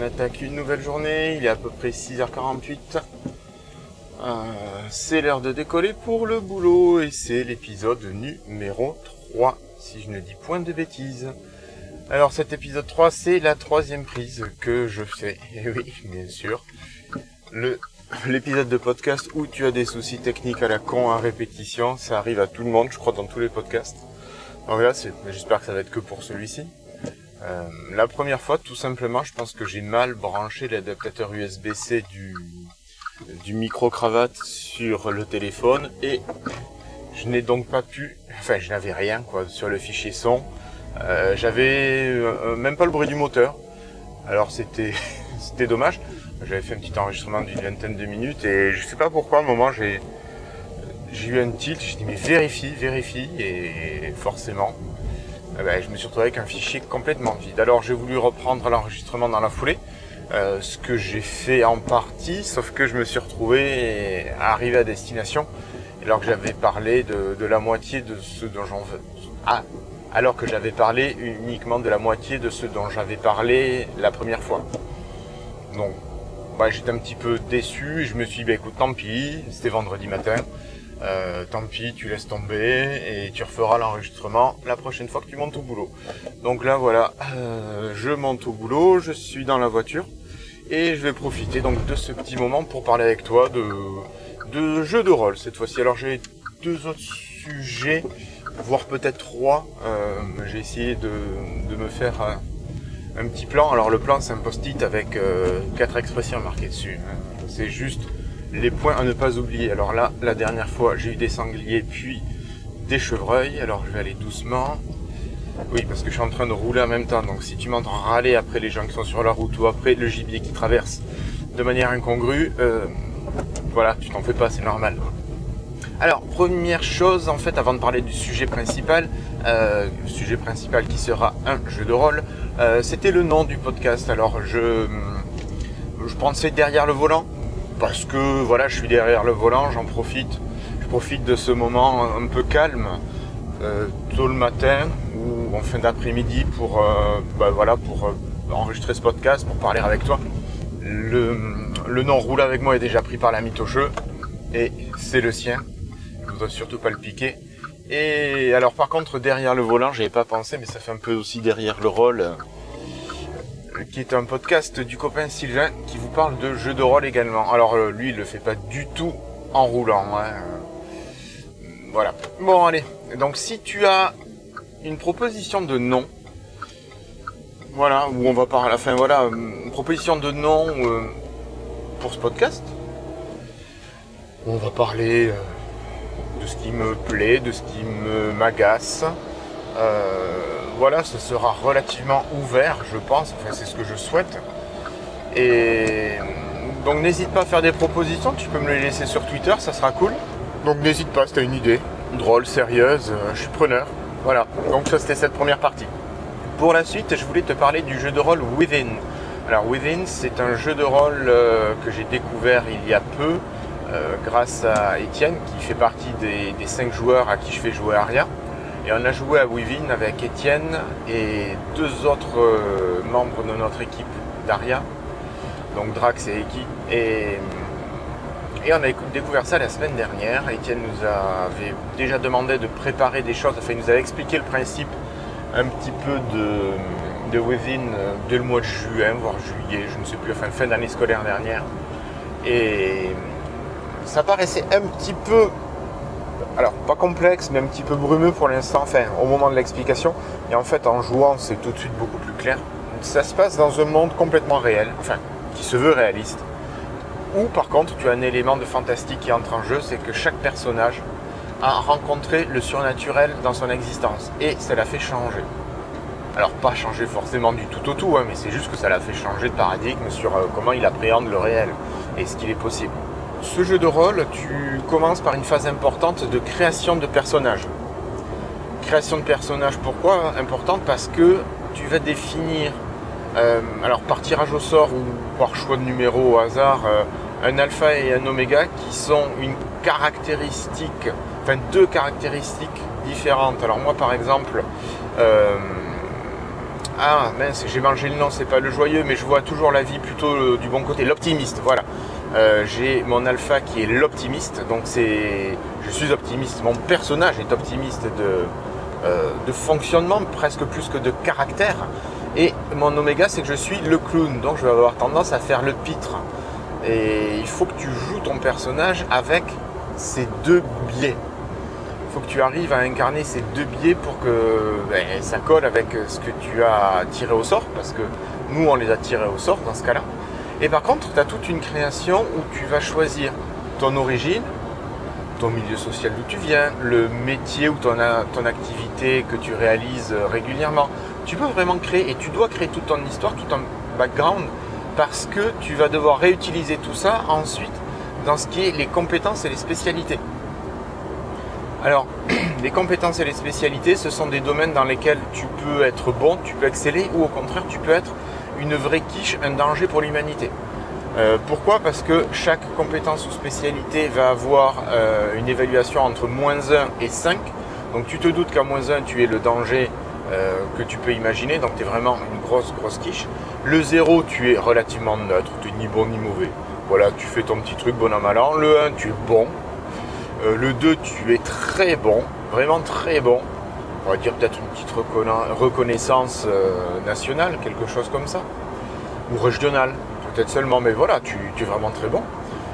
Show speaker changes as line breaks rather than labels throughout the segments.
On attaque une nouvelle journée, il est à peu près 6h48. Euh, c'est l'heure de décoller pour le boulot et c'est l'épisode numéro 3, si je ne dis point de bêtises. Alors cet épisode 3, c'est la troisième prise que je fais. Et oui, bien sûr. L'épisode de podcast où tu as des soucis techniques à la con à répétition, ça arrive à tout le monde, je crois, dans tous les podcasts. Donc là, j'espère que ça va être que pour celui-ci. Euh, la première fois, tout simplement, je pense que j'ai mal branché l'adaptateur USB-C du, du micro-cravate sur le téléphone et je n'ai donc pas pu, enfin je n'avais rien quoi sur le fichier son. Euh, j'avais euh, même pas le bruit du moteur. Alors c'était c'était dommage. J'avais fait un petit enregistrement d'une vingtaine de minutes et je sais pas pourquoi à un moment j'ai j'ai eu un tilt, j'ai dit mais vérifie, vérifie et forcément eh ben, je me suis retrouvé avec un fichier complètement vide. Alors j'ai voulu reprendre l'enregistrement dans la foulée, euh, ce que j'ai fait en partie, sauf que je me suis retrouvé arrivé à destination alors que j'avais parlé de, de, la moitié de ce dont j'en veux. Ah, alors que j'avais parlé uniquement de la moitié de ce dont j'avais parlé la première fois. Donc bah, j'étais un petit peu déçu et je me suis dit bah, écoute tant pis, c'était vendredi matin, euh, tant pis tu laisses tomber et tu referas l'enregistrement la prochaine fois que tu montes au boulot. Donc là voilà, euh, je monte au boulot, je suis dans la voiture et je vais profiter donc de ce petit moment pour parler avec toi de, de jeux de rôle cette fois-ci. Alors j'ai deux autres sujets, voire peut-être trois. Euh, j'ai essayé de, de me faire un petit plan. Alors le plan c'est un post-it avec euh, quatre expressions marquées dessus. Hein. C'est juste les points à ne pas oublier. Alors là, la dernière fois j'ai eu des sangliers puis des chevreuils. Alors je vais aller doucement. Oui, parce que je suis en train de rouler en même temps. Donc si tu m'entends râler après les gens qui sont sur la route ou après le gibier qui traverse de manière incongrue, euh, voilà, tu t'en fais pas, c'est normal. Alors, première chose, en fait, avant de parler du sujet principal, euh, sujet principal qui sera un jeu de rôle, euh, c'était le nom du podcast. Alors, je, je pensais derrière le volant, parce que voilà, je suis derrière le volant, j'en profite. Je profite de ce moment un peu calme, euh, tôt le matin ou en fin d'après-midi pour, bah, voilà, pour enregistrer ce podcast, pour parler avec toi. Le, nom roule avec moi est déjà pris par la mythocheux et c'est le sien surtout pas le piquer. Et alors par contre derrière le volant, j'avais pas pensé, mais ça fait un peu aussi derrière le rôle, euh, qui est un podcast du copain Sylvain qui vous parle de jeux de rôle également. Alors euh, lui, il le fait pas du tout en roulant. Hein. Voilà. Bon allez. Donc si tu as une proposition de nom, voilà, où on va parler à la fin, voilà, une proposition de nom euh, pour ce podcast. On va parler de ce qui me plaît, de ce qui me m'agace. Euh, voilà, ce sera relativement ouvert, je pense. Enfin, c'est ce que je souhaite. Et donc, n'hésite pas à faire des propositions. Tu peux me les laisser sur Twitter, ça sera cool. Donc, n'hésite pas si tu as une idée drôle, sérieuse, euh, je suis preneur. Voilà. Donc, ça, c'était cette première partie. Pour la suite, je voulais te parler du jeu de rôle Within. Alors, Within, c'est un jeu de rôle euh, que j'ai découvert il y a peu. Euh, grâce à Étienne qui fait partie des, cinq joueurs à qui je fais jouer Aria. Et on a joué à Within avec Étienne et deux autres euh, membres de notre équipe d'Aria, donc Drax et Eki. Et, et, on a découvert ça la semaine dernière. Étienne nous avait déjà demandé de préparer des choses, enfin il nous avait expliqué le principe un petit peu de, de euh, dès le mois de juin, voire juillet, je ne sais plus, enfin fin d'année scolaire dernière. Et ça paraissait un petit peu, alors pas complexe, mais un petit peu brumeux pour l'instant, enfin au moment de l'explication. Et en fait, en jouant, c'est tout de suite beaucoup plus clair. Ça se passe dans un monde complètement réel, enfin qui se veut réaliste. Ou par contre, tu as un élément de fantastique qui entre en jeu, c'est que chaque personnage a rencontré le surnaturel dans son existence. Et ça l'a fait changer. Alors pas changer forcément du tout au tout, hein, mais c'est juste que ça l'a fait changer de paradigme sur euh, comment il appréhende le réel et ce qu'il est possible ce jeu de rôle, tu commences par une phase importante de création de personnages. Création de personnages, pourquoi importante? Parce que tu vas définir, euh, alors par tirage au sort ou par choix de numéro au hasard, euh, un alpha et un oméga qui sont une caractéristique, enfin deux caractéristiques différentes. Alors moi par exemple, euh, ah mince, j'ai mangé le nom, c'est pas le joyeux, mais je vois toujours la vie plutôt du bon côté, l'optimiste, voilà. Euh, j'ai mon alpha qui est l'optimiste, donc c'est, je suis optimiste, mon personnage est optimiste de, euh, de fonctionnement presque plus que de caractère. Et mon oméga, c'est que je suis le clown, donc je vais avoir tendance à faire le pitre. Et il faut que tu joues ton personnage avec ces deux biais. Il faut que tu arrives à incarner ces deux biais pour que ben, ça colle avec ce que tu as tiré au sort, parce que nous, on les a tirés au sort dans ce cas-là. Et par contre, tu as toute une création où tu vas choisir ton origine, ton milieu social d'où tu viens, le métier ou ton, ton activité que tu réalises régulièrement. Tu peux vraiment créer et tu dois créer toute ton histoire, tout ton background, parce que tu vas devoir réutiliser tout ça ensuite dans ce qui est les compétences et les spécialités. Alors, les compétences et les spécialités, ce sont des domaines dans lesquels tu peux être bon, tu peux exceller, ou au contraire, tu peux être une vraie quiche, un danger pour l'humanité. Euh, pourquoi? Parce que chaque compétence ou spécialité va avoir euh, une évaluation entre moins 1 et 5. Donc tu te doutes qu'à moins 1, tu es le danger euh, que tu peux imaginer, donc tu es vraiment une grosse, grosse quiche. Le 0, tu es relativement neutre, tu es ni bon ni mauvais. Voilà, tu fais ton petit truc bon à mal an. Le 1, tu es bon. le 2, tu es très bon, vraiment très bon on va dire peut-être une petite reconnaissance euh, nationale, quelque chose comme ça, ou régionale, peut-être seulement, mais voilà, tu, es vraiment très bon.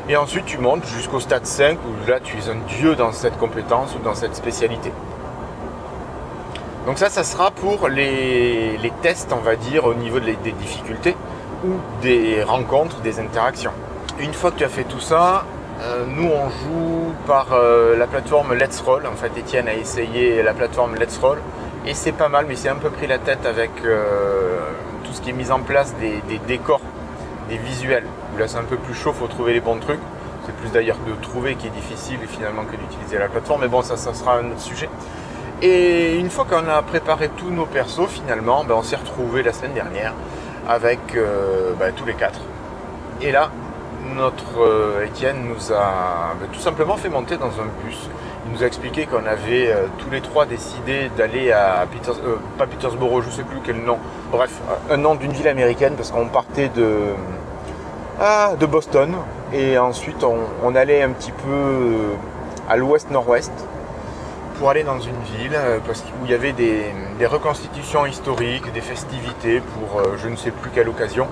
Et ensuite, tu montes jusqu'au stade 5, où là, tu es un dieu dans cette compétence ou dans cette spécialité. Donc ça, ça sera pour les, tests, on va dire, au niveau des difficultés ou des rencontres, des interactions. Une fois que tu as fait tout ça, euh, nous, on joue par euh, la plateforme Let's Roll. En fait, Etienne a essayé la plateforme Let's Roll et c'est pas mal, mais c'est un peu pris la tête avec euh, tout ce qui est mis en place des, décors, des visuels. Là, c'est un peu plus chaud, faut trouver les bons trucs. C'est plus d'ailleurs de trouver qui est difficile finalement que d'utiliser la plateforme, mais bon, ça, ça sera un autre sujet. Et une fois qu'on a préparé tous nos persos, finalement, ben, on s'est retrouvé la semaine dernière avec ben, tous les quatre. Et là, notre euh, Étienne nous a ben, tout simplement fait monter dans un bus. Il nous a expliqué qu'on avait euh, tous les trois décidé d'aller à euh, pas Petersboro, je ne sais plus quel nom. Bref, un nom d'une ville américaine parce qu'on partait de, ah, de Boston et ensuite on, allait un petit peu à l'ouest-nord-ouest pour aller dans une ville où il y avait des reconstitutions historiques, des festivités pour je ne sais plus quelle occasion.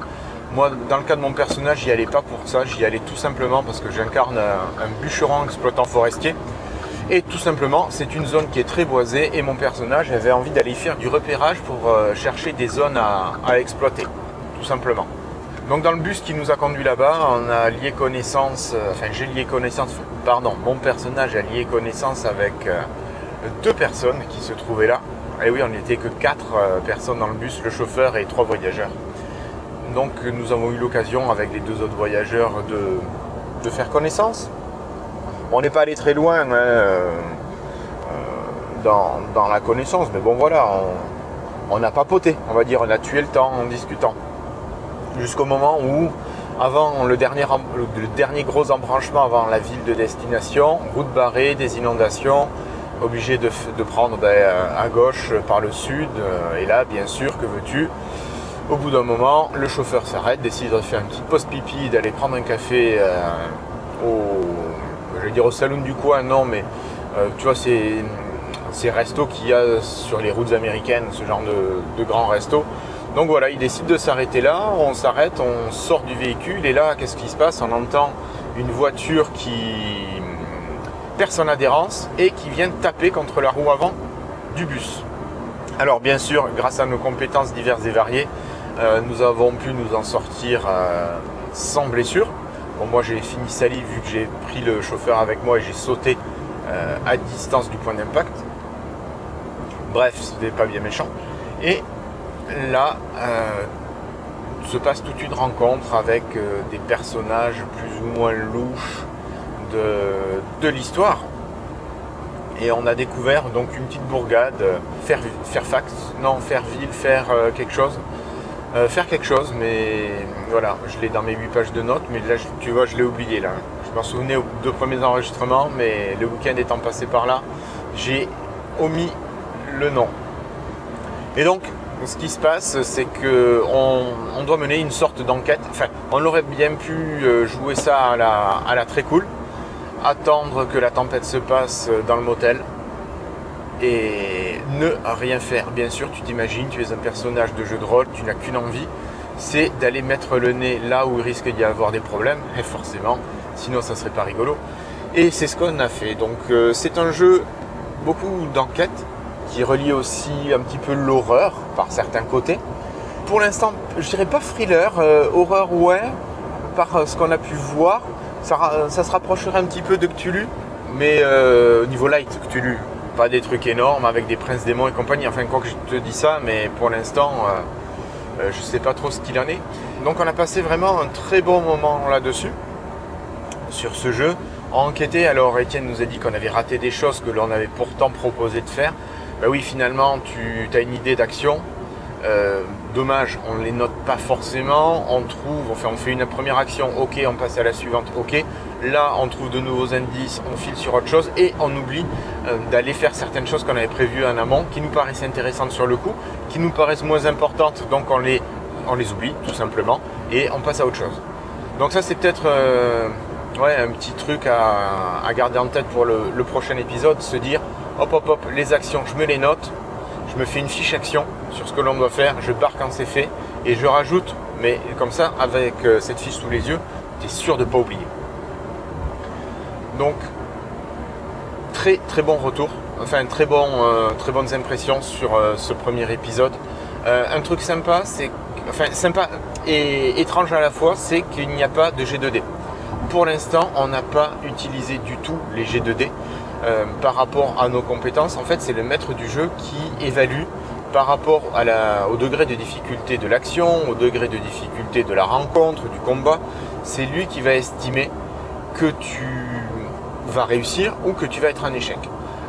Moi, dans le cas de mon personnage, j'y allais pas pour ça, j'y allais tout simplement parce que j'incarne un, bûcheron exploitant forestier. Et tout simplement, c'est une zone qui est très boisée et mon personnage avait envie d'aller faire du repérage pour euh, chercher des zones à, exploiter, tout simplement. Donc dans le bus qui nous a conduit là-bas, on a lié connaissance, euh, enfin j'ai lié connaissance, pardon, mon personnage a lié connaissance avec euh, deux personnes qui se trouvaient là. Et oui, on n'était que quatre personnes dans le bus, le chauffeur et trois voyageurs. Donc nous avons eu l'occasion avec les deux autres voyageurs de, faire connaissance. On n'est pas allé très loin hein, euh, euh, dans, la connaissance, mais bon voilà, on, a papoté, on va dire, on a tué le temps en discutant. Jusqu'au moment où, avant le dernier, gros embranchement avant la ville de destination, route barrée, des inondations, obligé de, prendre ben, à gauche par le sud, euh, et là bien sûr, que veux-tu au bout d'un moment, le chauffeur s'arrête, décide de faire une petite pause pipi, d'aller prendre un café euh, au, saloon du coin, non, mais euh, tu vois, ces, ces restos qu'il y a sur les routes américaines, ce genre de, grands restos. Donc voilà, il décide de s'arrêter là, on s'arrête, on sort du véhicule, et là, qu'est-ce qui se passe? On entend une voiture qui perd son adhérence et qui vient taper contre la roue avant du bus. Alors bien sûr, grâce à nos compétences diverses et variées, euh, nous avons pu nous en sortir euh, sans blessure. Bon, moi j'ai fini sali vu que j'ai pris le chauffeur avec moi et j'ai sauté euh, à distance du point d'impact. Bref, c'était pas bien méchant. Et là se passe toute une rencontre avec des personnages plus ou moins louches de, l'histoire. Et on a découvert donc une petite bourgade, Fairfax, non Fairville, faire quelque chose. Euh, faire quelque chose, mais voilà, je l'ai dans mes 8 pages de notes, mais là, tu vois, je l'ai oublié là. Je m'en souvenais aux deux premiers enregistrements, mais le week-end étant passé par là, j'ai omis le nom. Et donc, ce qui se passe, c'est que on, doit mener une sorte d'enquête. Enfin, on aurait bien pu euh, jouer ça à la, à la très cool, attendre que la tempête se passe dans le motel, et ne rien faire. Bien sûr, tu t'imagines, tu es un personnage de jeu de rôle, tu n'as qu'une envie, c'est d'aller mettre le nez là où il risque d'y avoir des problèmes, et forcément, sinon ça serait pas rigolo. Et c'est ce qu'on a fait. Donc euh, c'est un jeu beaucoup d'enquête qui relie aussi un petit peu l'horreur par certains côtés. Pour l'instant, je dirais pas thriller, euh, horreur ouais, par euh, ce qu'on a pu voir. Ça, se rapprocherait un petit peu de Cthulhu, mais au niveau light Cthulhu, pas des trucs énormes avec des princes démons et compagnie. Enfin, quoi que je te dis ça, mais pour l'instant, euh, euh, je sais pas trop ce qu'il en est. Donc, on a passé vraiment un très bon moment là-dessus, sur ce jeu. Enquêter, alors Étienne nous a dit qu'on avait raté des choses que l'on avait pourtant proposé de faire. Ben oui, finalement, tu as une idée d'action. Euh, dommage, on ne les note pas forcément. On trouve, enfin, on fait une première action, ok, on passe à la suivante, ok. Là, on trouve de nouveaux indices, on file sur autre chose et on oublie euh, d'aller faire certaines choses qu'on avait prévues en amont, qui nous paraissaient intéressantes sur le coup, qui nous paraissent moins importantes, donc on les, on oublie tout simplement et on passe à autre chose. Donc ça, c'est peut-être euh, un petit truc à, garder en tête pour le prochain épisode, se dire hop hop hop, les actions, je me les note, je me fais une fiche action sur ce que l'on doit faire, je pars quand c'est fait et je rajoute, mais comme ça, avec euh, cette fiche sous les yeux, tu es sûr de ne pas oublier. Donc, très très bon retour, enfin très, bon, euh, très bonnes impressions sur euh, ce premier épisode. Un truc sympa, c'est enfin sympa et étrange à la fois, c'est qu'il n'y a pas de G2D. Pour l'instant, on n'a pas utilisé du tout les G2D par rapport à nos compétences. En fait, c'est le maître du jeu qui évalue par rapport au degré de difficulté de l'action, au degré de difficulté de la rencontre, du combat. C'est lui qui va estimer que tu va réussir ou que tu vas être un échec.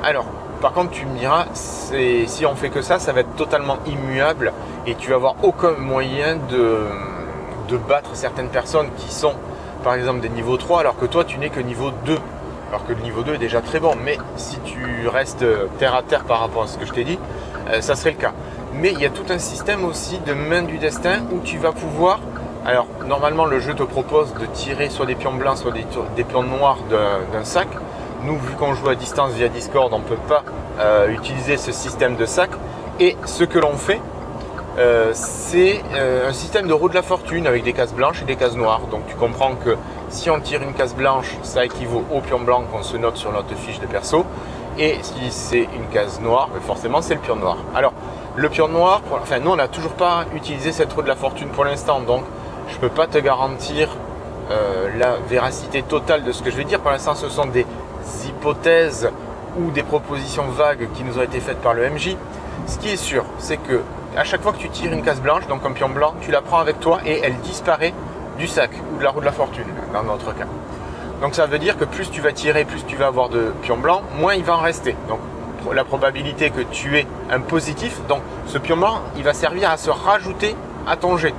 Alors, par contre, tu me diras, si on fait que ça, ça va être totalement immuable et tu vas avoir aucun moyen de, de battre certaines personnes qui sont, par exemple, des niveaux 3, alors que toi, tu n'es que niveau 2. Alors que le niveau 2 est déjà très bon, mais si tu restes terre à terre par rapport à ce que je t'ai dit, euh, ça serait le cas. Mais il y a tout un système aussi de main du destin où tu vas pouvoir alors, normalement, le jeu te propose de tirer soit des pions blancs, soit des, pions noirs d'un sac. Nous, vu qu'on joue à distance via Discord, on ne peut pas euh, utiliser ce système de sac. Et ce que l'on fait, euh, c'est euh, un système de roue de la fortune avec des cases blanches et des cases noires. Donc tu comprends que si on tire une case blanche, ça équivaut au pion blanc qu'on se note sur notre fiche de perso. Et si c'est une case noire, ben forcément c'est le pion noir. Alors le pion noir, enfin nous on n'a toujours pas utilisé cette roue de la fortune pour l'instant, donc je ne peux pas te garantir euh, la véracité totale de ce que je vais dire. Pour l'instant, ce sont des hypothèses ou des propositions vagues qui nous ont été faites par le MJ. Ce qui est sûr, c'est que à chaque fois que tu tires une case blanche, donc un pion blanc, tu la prends avec toi et elle disparaît du sac ou de la roue de la fortune, dans notre cas. Donc ça veut dire que plus tu vas tirer, plus tu vas avoir de pions blancs, moins il va en rester. Donc la probabilité que tu aies un positif, donc ce pion blanc, il va servir à se rajouter à ton jet.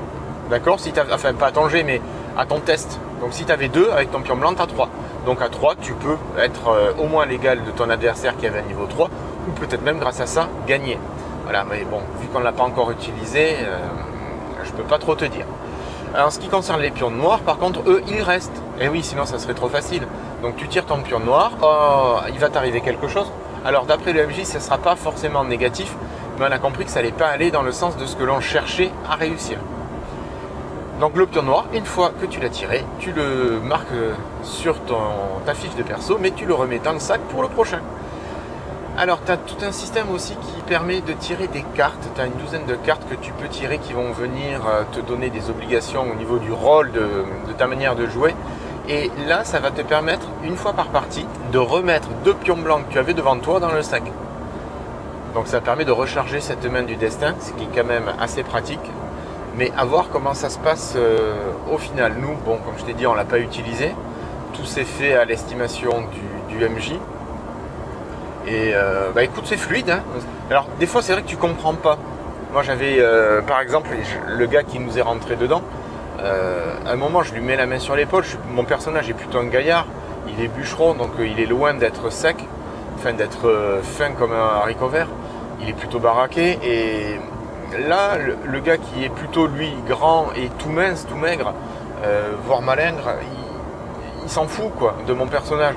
D'accord? Si Enfin, pas à ton jet, mais à ton test. Donc, si tu avais deux, avec ton pion blanc, tu as 3. Donc, à 3, tu peux être euh, au moins l'égal de ton adversaire qui avait un niveau 3, ou peut-être même grâce à ça, gagner. Voilà, mais bon, vu qu'on ne l'a pas encore utilisé, euh, je ne peux pas trop te dire. Alors, ce qui concerne les pions noirs, par contre, eux, ils restent. Et eh oui, sinon, ça serait trop facile. Donc, tu tires ton pion noir, oh, il va t'arriver quelque chose. Alors, d'après le MJ, ce ne sera pas forcément négatif, mais on a compris que ça n'allait pas aller dans le sens de ce que l'on cherchait à réussir. Donc le pion noir, une fois que tu l'as tiré, tu le marques sur ta fiche de perso, mais tu le remets dans le sac pour le prochain. Alors tu as tout un système aussi qui permet de tirer des cartes. Tu as une douzaine de cartes que tu peux tirer qui vont venir euh, te donner des obligations au niveau du rôle de, ta manière de jouer. Et là, ça va te permettre, une fois par partie, de remettre deux pions blancs que tu avais devant toi dans le sac. Donc ça permet de recharger cette main du destin, ce qui est quand même assez pratique mais à voir comment ça se passe euh, au final. Nous, bon, comme je t'ai dit, on ne l'a pas utilisé. Tout s'est fait à l'estimation du, MJ. Et euh, bah écoute, c'est fluide. Hein. Alors, des fois, c'est vrai que tu comprends pas Moi j'avais euh, par exemple le gars qui nous est rentré dedans, euh, à un moment je lui mets la main sur l'épaule, mon personnage est plutôt un gaillard, il est bûcheron donc il est loin d'être sec, enfin d'être fin comme un haricot vert, il est plutôt baraqué et là le, gars qui est plutôt lui grand et tout mince, tout maigre, voire malingre, il, s'en fout quoi de mon personnage.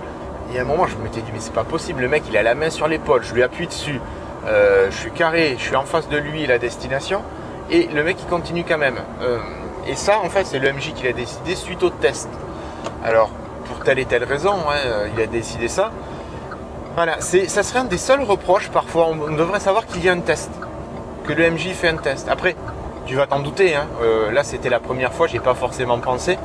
Et à un moment je m'étais dit mais c'est pas possible, le mec il a la main sur l'épaule, je lui appuie dessus, je suis carré, je suis en face de lui, la destination, et le mec il continue quand même. Et ça, en fait, c'est le MJ qui l'a décidé suite au test. Alors, pour telle et telle raison, hein, euh, il a décidé ça. Voilà, ça serait un des seuls reproches parfois. On devrait savoir qu'il y a un test, que le MJ fait un test. Après, tu vas t'en douter. Hein. Euh, là, c'était la première fois, j'ai pas forcément pensé,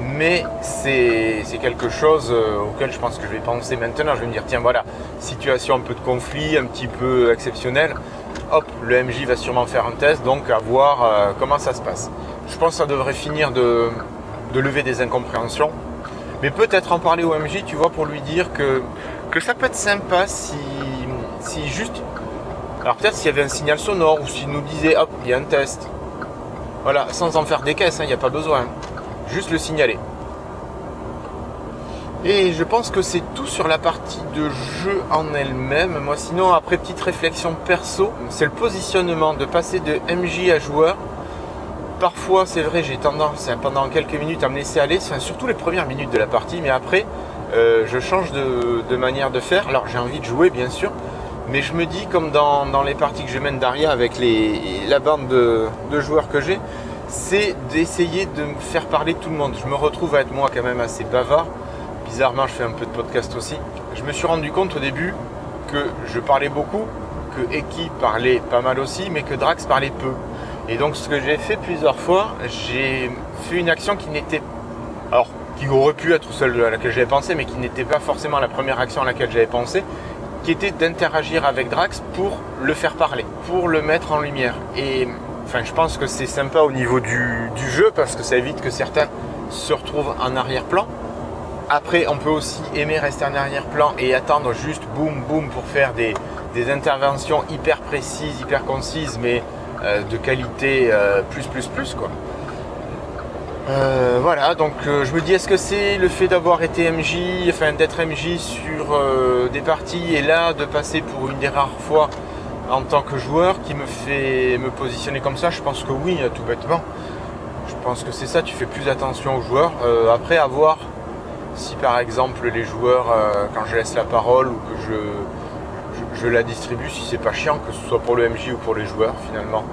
mais c'est quelque chose euh, auquel je pense que je vais penser maintenant. Je vais me dire, tiens, voilà, situation un peu de conflit, un petit peu exceptionnelle. Hop, le MJ va sûrement faire un test, donc à voir comment ça se passe. Je pense que ça devrait finir de, lever des incompréhensions. Mais peut-être en parler au MJ, tu vois, pour lui dire que, que ça peut être sympa si, si juste. Alors peut-être s'il y avait un signal sonore ou s'il nous disait hop, il y a un test. Voilà, sans en faire des caisses, hein, il n'y a pas besoin. Juste le signaler. Et je pense que c'est tout sur la partie de jeu en elle-même. Moi sinon, après petite réflexion perso, c'est le positionnement de passer de MJ à joueur parfois, c'est vrai, j'ai tendance hein, pendant quelques minutes à me laisser aller, surtout les premières minutes de la partie, mais après, euh, je change de, manière de faire. Alors, j'ai envie de jouer, bien sûr, mais je me dis, comme dans, les parties que je mène d'Aria avec la bande de, joueurs que j'ai, c'est d'essayer de faire parler tout le monde. Je me retrouve à être moi quand même assez bavard. Bizarrement, je fais un peu de podcast aussi. Je me suis rendu compte au début que je parlais beaucoup, que Eki parlait pas mal aussi, mais que Drax parlait peu. Et donc ce que j'ai fait plusieurs fois, j'ai fait une action qui n'était. Alors, qui aurait pu être celle à laquelle j'avais pensé, mais qui n'était pas forcément la première action à laquelle j'avais pensé, qui était d'interagir avec Drax pour le faire parler, pour le mettre en lumière. Et enfin, je pense que c'est sympa au niveau du, jeu parce que ça évite que certains se retrouvent en arrière-plan. Après, on peut aussi aimer rester en arrière-plan et attendre juste boum boum pour faire des, interventions hyper précises, hyper concises, mais euh, de qualité euh, plus plus plus quoi. Euh, voilà, donc je me dis est-ce que c'est le fait d'avoir été MJ, enfin d'être MJ sur des parties et là de passer pour une des rares fois en tant que joueur qui me fait me positionner comme ça Je pense que oui, tout bêtement. Je pense que c'est ça, tu fais plus attention aux joueurs. après, à voir si par exemple les joueurs, quand je laisse la parole ou que je, je la distribue si c'est pas chiant, que ce soit pour le MJ ou pour les joueurs finalement.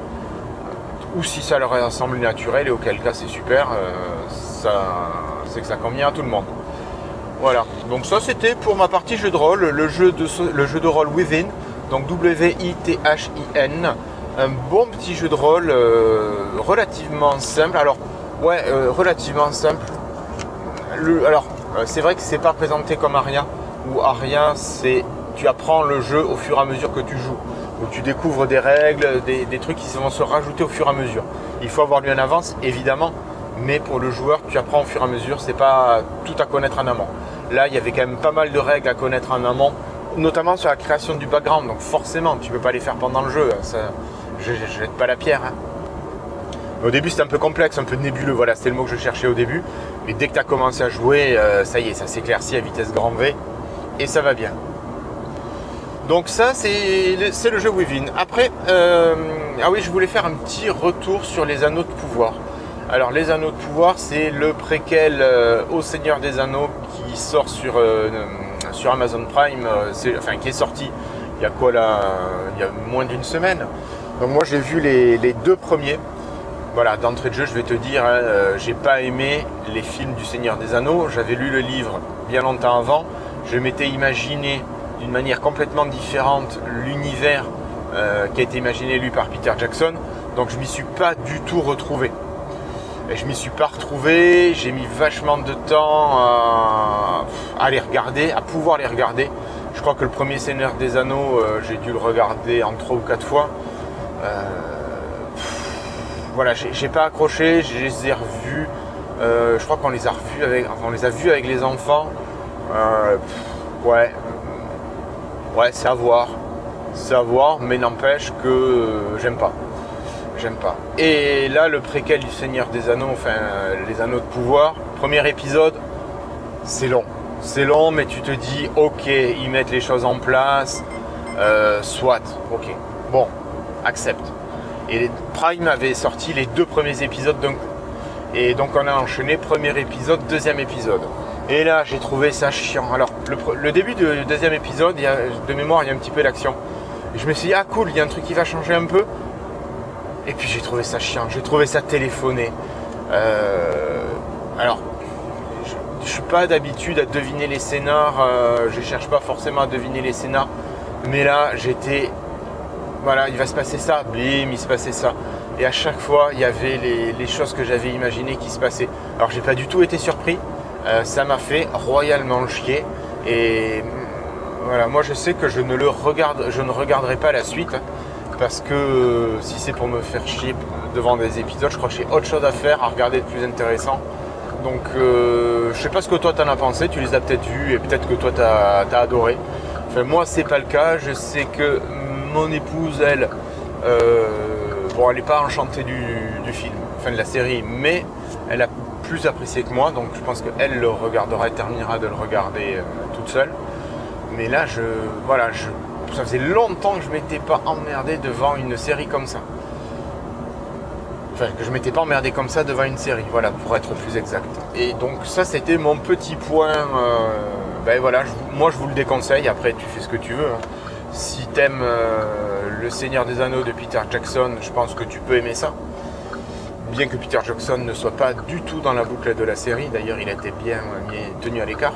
Ou si ça leur semble naturel et auquel cas c'est super, euh, c'est que ça convient à tout le monde. Voilà, donc ça c'était pour ma partie jeu de rôle, le jeu de, le jeu de rôle Within, donc W-I-T-H-I-N. Un bon petit jeu de rôle euh, relativement simple. Alors, ouais, euh, relativement simple. alors, c'est vrai que c'est pas présenté comme Aria, ou Aria c'est tu apprends le jeu au fur et à mesure que tu joues. Où tu découvres des règles, des, trucs qui vont se rajouter au fur et à mesure. Il faut avoir lu en avance, évidemment, mais pour le joueur, tu apprends au fur et à mesure, c'est pas tout à connaître en amont. Là, il y avait quand même pas mal de règles à connaître en amont, notamment sur la création du background. Donc forcément, tu peux pas les faire pendant le jeu. je ne jette pas la pierre. Hein. Au début, c'était un peu complexe, un peu nébuleux. Voilà, c'est le mot que je cherchais au début. Mais dès que tu as commencé à jouer, euh, ça y est, ça s'éclaircit à vitesse grand V. Et ça va bien. Donc ça, c'est le, jeu Within. Après, euh, ah oui, je voulais faire un petit retour sur les anneaux de pouvoir. Alors les anneaux de pouvoir, c'est le préquel euh, au Seigneur des Anneaux qui sort sur, sur Amazon Prime, enfin qui est sorti il y a quoi là Il y a moins d'une semaine. Donc moi j'ai vu les, deux premiers. Voilà, d'entrée de jeu, je vais te dire, hein, j'ai pas aimé les films du Seigneur des Anneaux. J'avais lu le livre bien longtemps avant. Je m'étais imaginé d'une manière complètement différente l'univers euh, qui a été imaginé lui par Peter Jackson. Donc je m'y suis pas du tout retrouvé. Je m'y suis pas retrouvé, j'ai mis vachement de temps à, les regarder, à pouvoir les regarder. Je crois que le premier Seigneur des Anneaux, euh, j'ai dû le regarder en trois ou quatre fois. Euh, voilà, j'ai pas accroché, je les ai revus. je crois qu'on les a revus avec, on les a vus avec les enfants. ouais, Ouais, c'est à voir. C'est à voir, mais n'empêche que euh, j'aime pas. J'aime pas. Et là, le préquel du Seigneur des Anneaux, enfin, les Anneaux de pouvoir, premier épisode, c'est long. C'est long, mais tu te dis, ok, ils mettent les choses en place, euh, soit, ok. Bon, accepte. Et Prime avait sorti les deux premiers épisodes d'un coup. Et donc on a enchaîné premier épisode, deuxième épisode. Et là, j'ai trouvé ça chiant. Alors, le, début du deuxième épisode, de mémoire, il y a un petit peu d'action. Je me suis dit, ah cool, il y a un truc qui va changer un peu. Et puis j'ai trouvé ça chiant, j'ai trouvé ça téléphoné. Euh, alors, je, ne suis pas d'habitude à deviner les scénars, euh, je cherche pas forcément à deviner les scénars. Mais là, j'étais. Voilà, il va se passer ça, bim, il se passait ça. Et à chaque fois, il y avait les, choses que j'avais imaginées qui se passaient. Alors, j'ai pas du tout été surpris. Euh, ça m'a fait royalement chier. Et voilà, moi je sais que je ne le regarde, je ne regarderai pas la suite parce que euh, si c'est pour me faire chier devant des épisodes, je crois que j'ai autre chose à faire, à regarder de plus intéressant. Donc euh, je sais pas ce que toi t'en as pensé, tu les as peut-être vus et peut-être que toi t'as as adoré. Enfin moi c'est pas le cas, je sais que mon épouse elle, bon elle n'est pas enchantée du, du, film, enfin de la série, mais elle a plus apprécié que moi, donc je pense qu'elle le regardera et terminera de le regarder euh, toute seule. Mais là, je, voilà, je, ça faisait longtemps que je m'étais pas emmerdé devant une série comme ça. Enfin, que je m'étais pas emmerdé comme ça devant une série, voilà, pour être plus exact. Et donc ça, c'était mon petit point. Euh, ben voilà, moi je vous le déconseille. Après, tu fais ce que tu veux. Hein. Si t'aimes euh, Le Seigneur des Anneaux de Peter Jackson, je pense que tu peux aimer ça bien que Peter Jackson ne soit pas du tout dans la boucle de la série, d'ailleurs il été bien tenu à l'écart.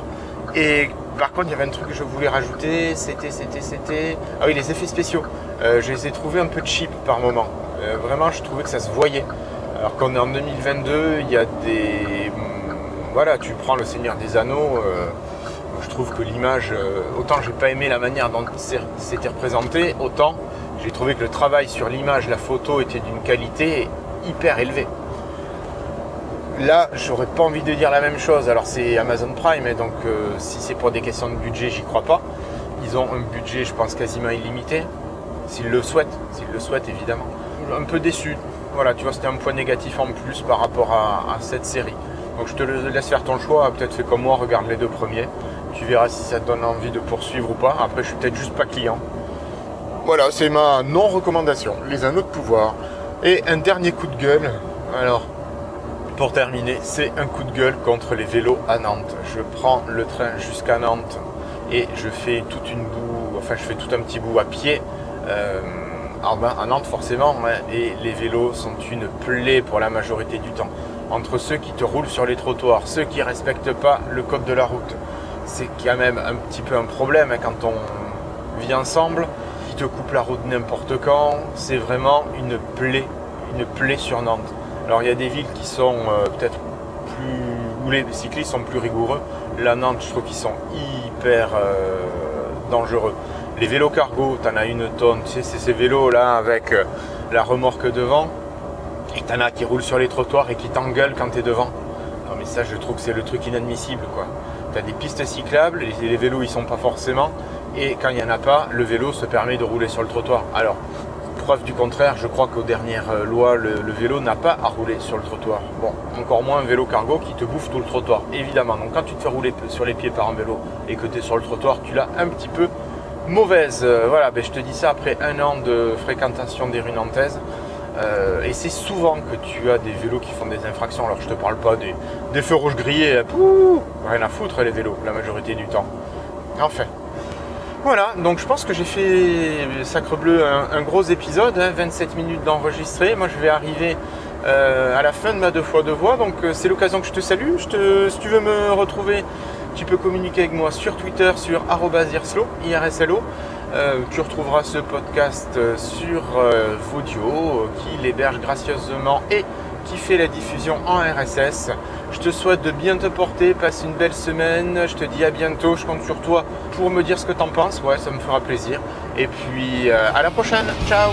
Et par contre, il y avait un truc que je voulais rajouter, c'était, c'était, c'était... Ah oui, les effets spéciaux. Euh, je les ai trouvés un peu cheap par moment. Euh, vraiment, je trouvais que ça se voyait. Alors qu'on est en 2022, il y a des... Hmm, voilà, tu prends le Seigneur des Anneaux, euh, je trouve que l'image... autant j'ai pas aimé la manière dont c'était représenté, autant j'ai trouvé que le travail sur l'image, la photo était d'une qualité hyper élevé. Là, j'aurais pas envie de dire la même chose. Alors c'est Amazon Prime, et donc euh, si c'est pour des questions de budget, j'y crois pas. Ils ont un budget, je pense, quasiment illimité. S'ils le souhaitent, s'ils le souhaitent évidemment. Un peu déçu. Voilà, tu vois, c'était un point négatif en plus par rapport à, cette série. Donc je te laisse faire ton choix. Peut-être fais comme moi, regarde les deux premiers. Tu verras si ça te donne envie de poursuivre ou pas. Après, je suis peut-être juste pas client. Voilà, c'est ma non-recommandation. Les anneaux de pouvoir. Et un dernier coup de gueule. Alors, pour terminer, c'est un coup de gueule contre les vélos à Nantes. Je prends le train jusqu'à Nantes et je fais toute une boue, enfin je fais tout un petit bout à pied. Euh, à Nantes forcément, hein, et les vélos sont une plaie pour la majorité du temps. Entre ceux qui te roulent sur les trottoirs, ceux qui ne respectent pas le code de la route, c'est quand même un petit peu un problème hein, quand on vit ensemble te coupe la route n'importe quand. C'est vraiment une plaie, une plaie sur Nantes. Alors il y a des villes qui sont euh, peut-être plus. où les cyclistes sont plus rigoureux. La Nantes, je trouve qu'ils sont hyper euh, dangereux. Les vélos cargo, t'en as une tonne. Tu sais, c'est ces vélos là avec euh, la remorque devant. Et t'en as qui roulent sur les trottoirs et qui t'engueulent quand t'es devant. Non mais ça, je trouve que c'est le truc inadmissible quoi. T'as des pistes cyclables, et les vélos ils sont pas forcément et quand il n'y en a pas, le vélo se permet de rouler sur le trottoir. Alors, preuve du contraire, je crois qu'aux dernières euh, lois, le, vélo n'a pas à rouler sur le trottoir. Bon, encore moins un vélo cargo qui te bouffe tout le trottoir, évidemment. Donc quand tu te fais rouler sur les pieds par un vélo et que tu es sur le trottoir, tu l'as un petit peu mauvaise. Euh, voilà, ben, je te dis ça après un an de fréquentation des rues nantaises. Euh, et c'est souvent que tu as des vélos qui font des infractions. Alors je te parle pas des, des feux rouges grillés, rien à foutre les vélos la majorité du temps. Enfin, voilà, donc je pense que j'ai fait Sacre Bleu un, gros épisode, 27 hein, minutes d'enregistrer. Moi je vais arriver euh, à la fin de ma deux fois de voix, donc euh, c'est l'occasion que je te salue. Si tu veux me retrouver, tu peux communiquer avec moi sur Twitter sur irslo, IRSLO. Euh, tu retrouveras ce podcast sur Vodio qui l'héberge gracieusement et qui la diffusion en RSS. Je te souhaite de bien te porter, passe une belle semaine, je te dis à bientôt, je compte sur toi pour me dire ce que t'en penses, ouais ça me fera plaisir. Et puis euh, à la prochaine, ciao